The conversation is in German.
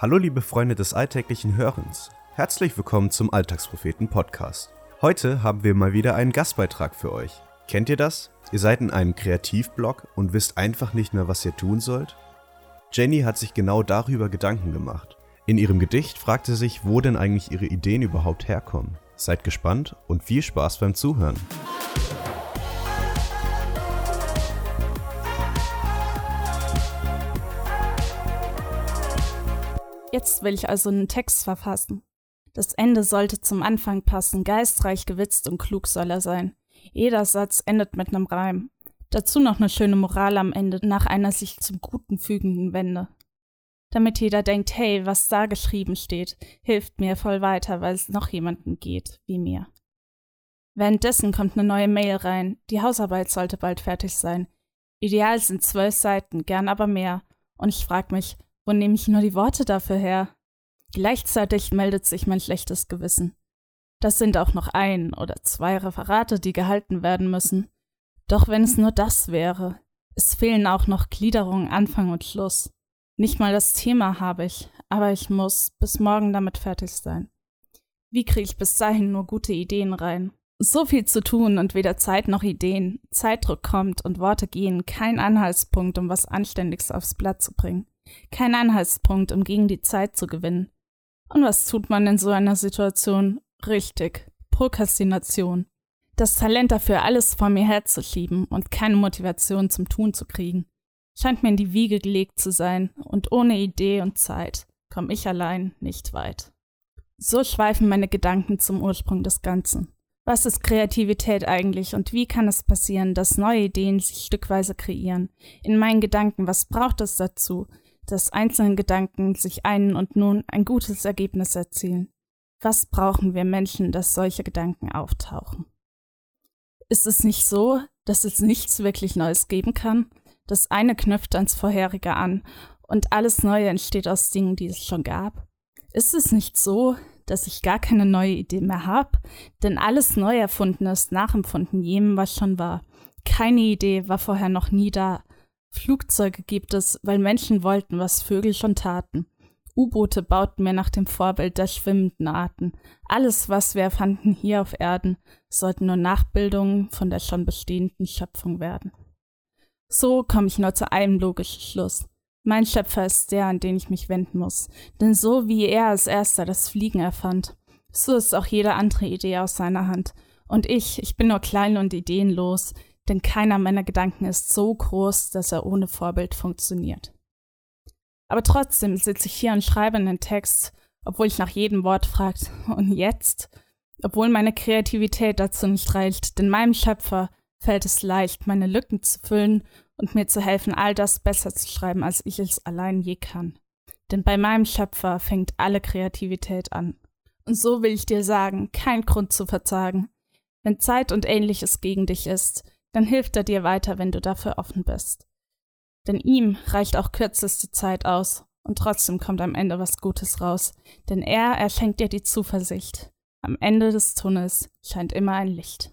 Hallo liebe Freunde des alltäglichen Hörens. Herzlich willkommen zum Alltagspropheten Podcast. Heute haben wir mal wieder einen Gastbeitrag für euch. Kennt ihr das? Ihr seid in einem Kreativblog und wisst einfach nicht mehr, was ihr tun sollt? Jenny hat sich genau darüber Gedanken gemacht. In ihrem Gedicht fragt sie sich, wo denn eigentlich ihre Ideen überhaupt herkommen. Seid gespannt und viel Spaß beim Zuhören. Jetzt will ich also einen Text verfassen. Das Ende sollte zum Anfang passen, geistreich gewitzt und klug soll er sein. Jeder Satz endet mit einem Reim. Dazu noch eine schöne Moral am Ende, nach einer sich zum Guten fügenden Wende. Damit jeder denkt, hey, was da geschrieben steht, hilft mir voll weiter, weil es noch jemanden geht, wie mir. Währenddessen kommt eine neue Mail rein. Die Hausarbeit sollte bald fertig sein. Ideal sind zwölf Seiten, gern aber mehr. Und ich frag mich, wo nehme ich nur die Worte dafür her? Gleichzeitig meldet sich mein schlechtes Gewissen. Das sind auch noch ein oder zwei Referate, die gehalten werden müssen. Doch wenn es nur das wäre. Es fehlen auch noch Gliederungen Anfang und Schluss. Nicht mal das Thema habe ich, aber ich muss bis morgen damit fertig sein. Wie kriege ich bis dahin nur gute Ideen rein? So viel zu tun und weder Zeit noch Ideen. Zeitdruck kommt und Worte gehen, kein Anhaltspunkt, um was Anständiges aufs Blatt zu bringen. Kein Anhaltspunkt, um gegen die Zeit zu gewinnen. Und was tut man in so einer Situation? Richtig, Prokrastination. Das Talent dafür, alles vor mir herzuschieben und keine Motivation zum Tun zu kriegen, scheint mir in die Wiege gelegt zu sein, und ohne Idee und Zeit komme ich allein nicht weit. So schweifen meine Gedanken zum Ursprung des Ganzen. Was ist Kreativität eigentlich und wie kann es passieren, dass neue Ideen sich stückweise kreieren? In meinen Gedanken, was braucht es dazu? Dass einzelne Gedanken sich einen und nun ein gutes Ergebnis erzielen. Was brauchen wir Menschen, dass solche Gedanken auftauchen? Ist es nicht so, dass es nichts wirklich Neues geben kann? Das eine knüpft ans vorherige an und alles Neue entsteht aus Dingen, die es schon gab? Ist es nicht so, dass ich gar keine neue Idee mehr habe? Denn alles neu erfunden ist nachempfunden jenem, was schon war. Keine Idee war vorher noch nie da. Flugzeuge gibt es, weil Menschen wollten, was Vögel schon taten. U-Boote bauten wir nach dem Vorbild der schwimmenden Arten. Alles, was wir erfanden hier auf Erden, sollten nur Nachbildungen von der schon bestehenden Schöpfung werden. So komme ich nur zu einem logischen Schluss. Mein Schöpfer ist der, an den ich mich wenden muss. Denn so wie er als erster das Fliegen erfand, so ist auch jede andere Idee aus seiner Hand. Und ich, ich bin nur klein und ideenlos, denn keiner meiner Gedanken ist so groß, dass er ohne Vorbild funktioniert. Aber trotzdem sitze ich hier und schreibe einen Text, obwohl ich nach jedem Wort fragt, und jetzt? Obwohl meine Kreativität dazu nicht reicht, denn meinem Schöpfer fällt es leicht, meine Lücken zu füllen und mir zu helfen, all das besser zu schreiben, als ich es allein je kann. Denn bei meinem Schöpfer fängt alle Kreativität an. Und so will ich dir sagen, kein Grund zu verzagen. Wenn Zeit und ähnliches gegen dich ist, dann hilft er dir weiter, wenn du dafür offen bist. Denn ihm reicht auch kürzeste Zeit aus und trotzdem kommt am Ende was Gutes raus, denn er erschenkt dir die Zuversicht. Am Ende des Tunnels scheint immer ein Licht.